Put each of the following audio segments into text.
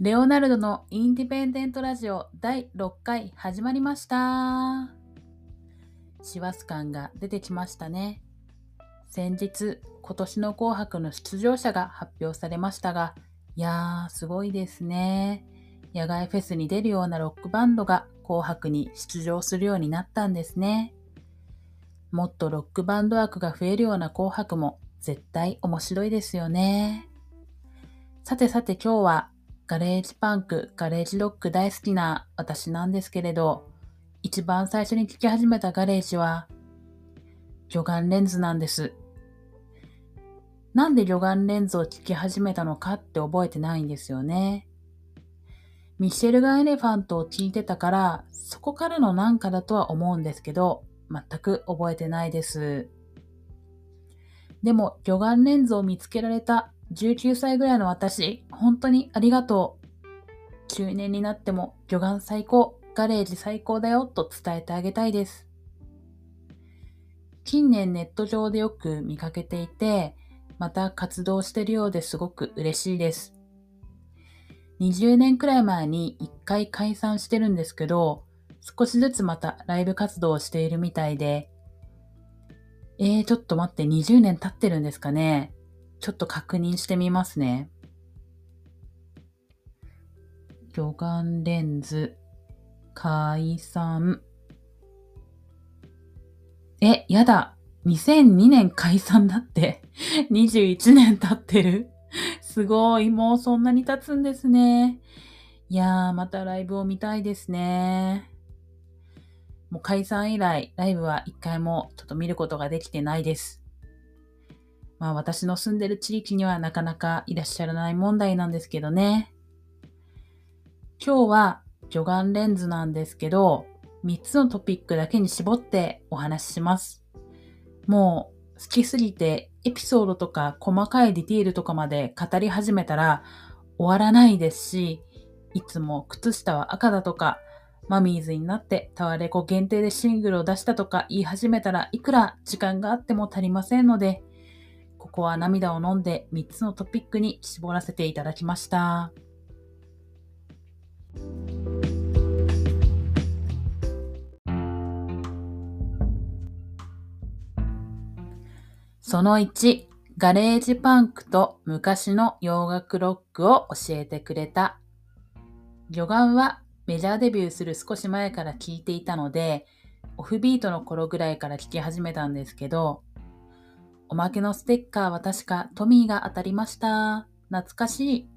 レオナルドのインディペンデントラジオ第6回始まりました。師走感が出てきましたね。先日、今年の紅白の出場者が発表されましたが、いやー、すごいですね。野外フェスに出るようなロックバンドが紅白に出場するようになったんですね。もっとロックバンド枠が増えるような紅白も絶対面白いですよね。さてさて今日はガレージパンク、ガレージロック大好きな私なんですけれど、一番最初に聴き始めたガレージは、魚眼レンズなんです。なんで魚眼レンズを聴き始めたのかって覚えてないんですよね。ミッシェル・ガン・エレファントを聴いてたから、そこからのなんかだとは思うんですけど、全く覚えてないです。でも、魚眼レンズを見つけられた19歳ぐらいの私、本当にありがとう。中年になっても魚眼最高、ガレージ最高だよと伝えてあげたいです。近年ネット上でよく見かけていて、また活動してるようですごく嬉しいです。20年くらい前に1回解散してるんですけど、少しずつまたライブ活動をしているみたいで、えー、ちょっと待って、20年経ってるんですかねちょっと確認してみますね。魚眼レンズ、解散。え、やだ。2002年解散だって。21年経ってる。すごい。もうそんなに経つんですね。いやー、またライブを見たいですね。もう解散以来、ライブは一回もちょっと見ることができてないです。まあ私の住んでる地域にはなかなかいらっしゃらない問題なんですけどね。今日は魚眼レンズなんですけど、3つのトピックだけに絞ってお話しします。もう好きすぎてエピソードとか細かいディティールとかまで語り始めたら終わらないですし、いつも靴下は赤だとか、マミーズになってタワレコ限定でシングルを出したとか言い始めたらいくら時間があっても足りませんので、ここは涙を飲んで3つのトピックに絞らせていただきました。その1、ガレージパンクと昔の洋楽ロックを教えてくれた。魚眼はメジャーデビューする少し前から聞いていたので、オフビートの頃ぐらいから聞き始めたんですけど、おまけのステッカーは確かトミーが当たりました。懐かし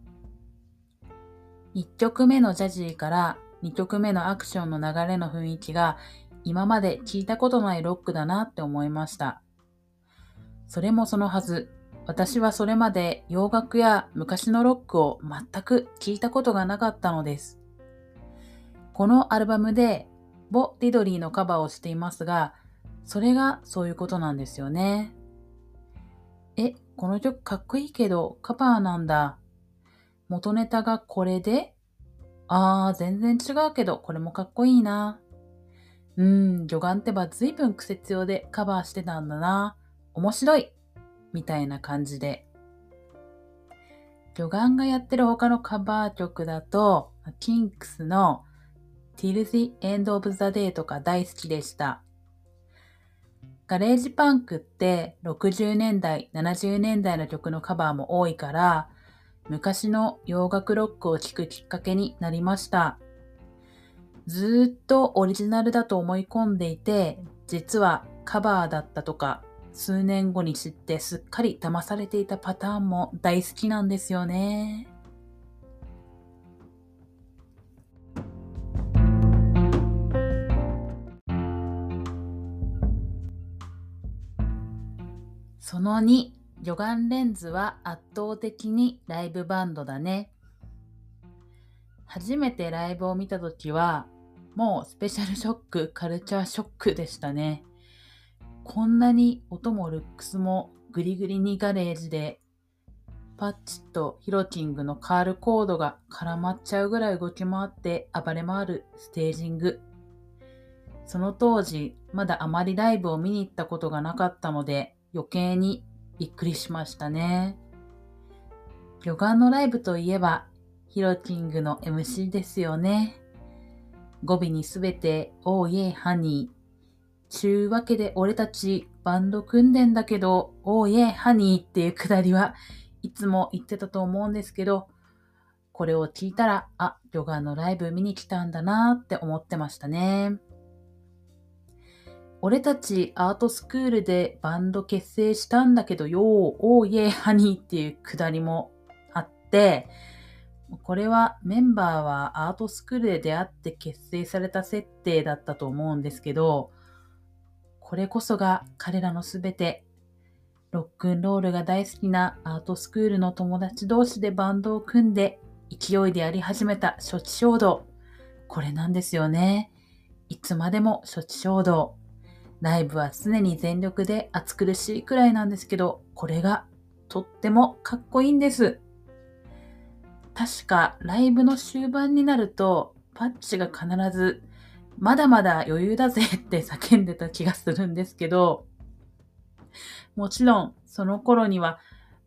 い。1曲目のジャジーから2曲目のアクションの流れの雰囲気が今まで聞いたことないロックだなって思いました。それもそのはず。私はそれまで洋楽や昔のロックを全く聞いたことがなかったのです。このアルバムでボ・リドリーのカバーをしていますが、それがそういうことなんですよね。え、この曲かっこいいけどカバーなんだ。元ネタがこれで？あー、全然違うけどこれもかっこいいな。うーん、魚眼ってば随分癖強でカバーしてたんだな。面白いみたいな感じで。魚眼がやってる他のカバー曲だと、キンクスの Till the End of the Day とか大好きでした。ガレージパンクって60年代、70年代の曲のカバーも多いから、昔の洋楽ロックを聴くきっかけになりました。ずーっとオリジナルだと思い込んでいて、実はカバーだったとか、数年後に知ってすっかり騙されていたパターンも大好きなんですよね。その2、魚眼レンズは圧倒的にライブバンドだね。初めてライブを見たときは、もうスペシャルショック、カルチャーショックでしたね。こんなに音もルックスもグリグリにガレージで、パッチとヒロキングのカールコードが絡まっちゃうぐらい動き回って暴れ回るステージング。その当時、まだあまりライブを見に行ったことがなかったので、余計にびっくりしましたね。魚眼のライブといえば、ヒロキングの MC ですよね。語尾にすべて、おーイェイハニー。ちゅうわけで俺たちバンド組んでんだけど、おーイェイハニーっていうくだりはいつも言ってたと思うんですけど、これを聞いたら、あ、ヨガのライブ見に来たんだなって思ってましたね。俺たちアートスクールでバンド結成したんだけどよー、おーイェイハニーっていうくだりもあって、これはメンバーはアートスクールで出会って結成された設定だったと思うんですけど、これこそが彼らのすべて、ロックンロールが大好きなアートスクールの友達同士でバンドを組んで勢いでやり始めた処置衝動。これなんですよね。いつまでも処置衝動。ライブは常に全力で暑苦しいくらいなんですけど、これがとってもかっこいいんです。確かライブの終盤になると、パッチが必ず、まだまだ余裕だぜって叫んでた気がするんですけど、もちろんその頃には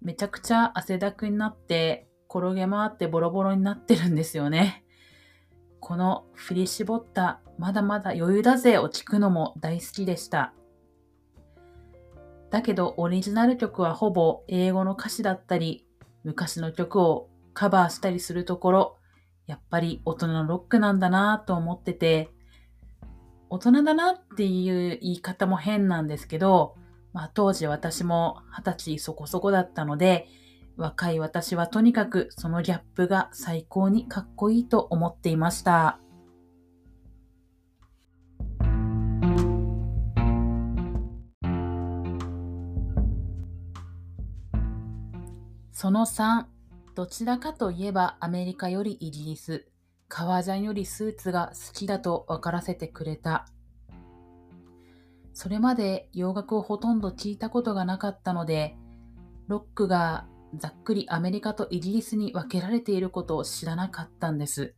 めちゃくちゃ汗だくになって転げ回ってボロボロになってるんですよね。この振り絞ったまだまだ余裕だぜを聞くのも大好きでした。だけどオリジナル曲はほぼ英語の歌詞だったり昔の曲をカバーしたりするところ、やっぱり大人のロックなんだなと思ってて、大人だなっていう言い方も変なんですけど、まあ当時私も二十歳そこそこだったので、若い私はとにかくそのギャップが最高にかっこいいと思っていました。その3、どちらかといえばアメリカよりイギリス、革ジャンよりスーツが好きだと分からせてくれた。それまで洋楽をほとんど聞いたことがなかったので、ロックがざっくりアメリカとイギリスに分けられていることを知らなかったんです。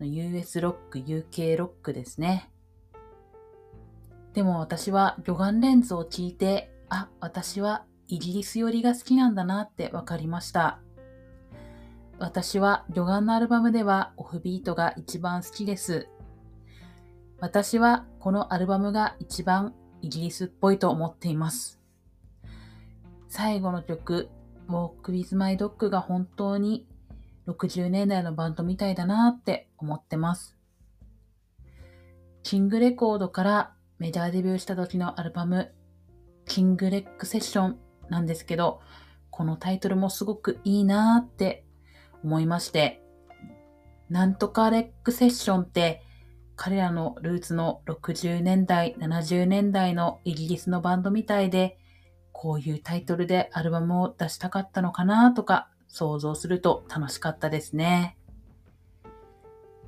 US ロック、UK ロックですね。でも私は魚眼レンズを聞いて、あ、私はイギリス寄りが好きなんだなって分かりました。私は魚眼のアルバムではオフビートが一番好きです。私はこのアルバムが一番イギリスっぽいと思っています。最後の曲、Walk with My Dog が本当に60年代のバンドみたいだなって思ってます。キングレコードからメジャーデビューした時のアルバム、キングレックセッションなんですけど、このタイトルもすごくいいなって思いまして、なんとかレックセッションって彼らのルーツの60年代、70年代のイギリスのバンドみたいで、こういうタイトルでアルバムを出したかったのかなとか想像すると楽しかったですね。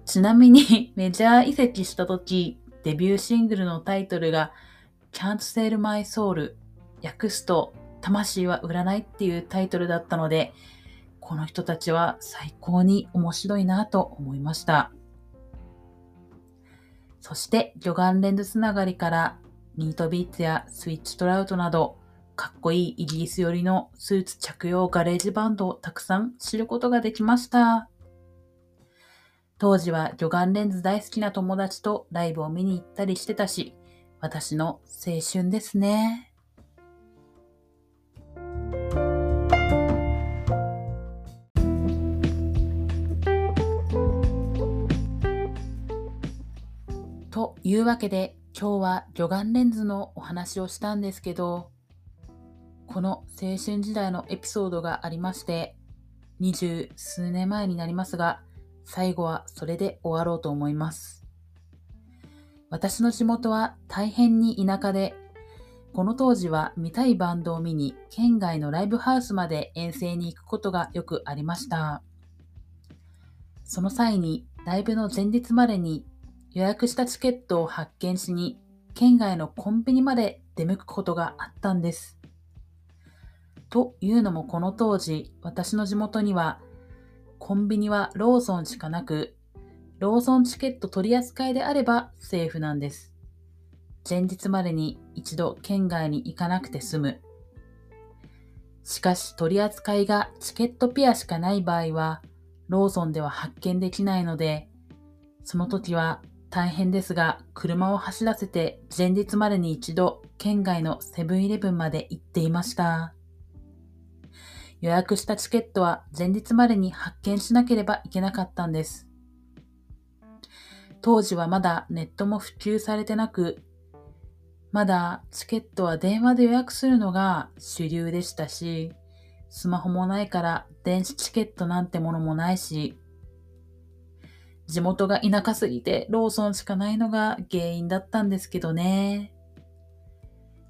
ちなみに メジャー移籍した時、デビューシングルのタイトルが Can't Sell My Soul 訳すと魂は売らないっていうタイトルだったので、この人たちは最高に面白いなと思いました。そして、魚眼レンズつながりからニートビーツやスイッチトラウトなど、かっこいいイギリス寄りのスーツ着用ガレージバンドをたくさん知ることができました。当時は魚眼レンズ大好きな友達とライブを見に行ったりしてたし、私の青春ですね。というわけで今日は魚眼レンズのお話をしたんですけど、この青春時代のエピソードがありまして、二十数年前になりますが、最後はそれで終わろうと思います。私の地元は大変に田舎で、この当時は見たいバンドを見に県外のライブハウスまで遠征に行くことがよくありました。その際にライブの前日までに予約したチケットを発見しに、県外のコンビニまで出向くことがあったんです。というのもこの当時、私の地元には、コンビニはローソンしかなく、ローソンチケット取り扱いであればセーフなんです。前日までに一度県外に行かなくて済む。しかし取り扱いがチケットペアしかない場合は、ローソンでは発見できないので、その時は大変ですが、車を走らせて前日までに一度県外のセブンイレブンまで行っていました。予約したチケットは前日までに発見しなければいけなかったんです。当時はまだネットも普及されてなく、まだチケットは電話で予約するのが主流でしたし、スマホもないから電子チケットなんてものもないし、地元が田舎すぎてローソンしかないのが原因だったんですけどね。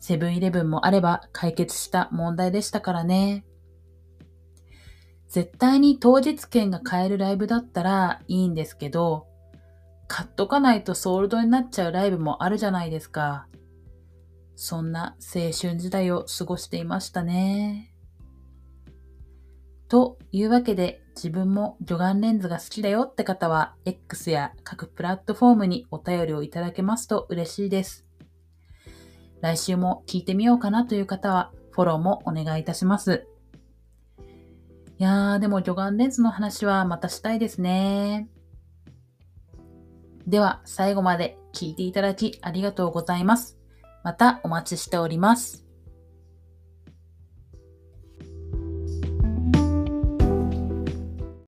セブンイレブンもあれば解決した問題でしたからね。絶対に当日券が買えるライブだったらいいんですけど、買っとかないとソールドになっちゃうライブもあるじゃないですか。そんな青春時代を過ごしていましたね。というわけで自分も魚眼レンズが好きだよって方は X や各プラットフォームにお便りをいただけますと嬉しいです。来週も聞いてみようかなという方はフォローもお願いいたします。いやー、でも魚眼レンズの話はまたしたいですね。では、最後まで聞いていただきありがとうございます。またお待ちしております。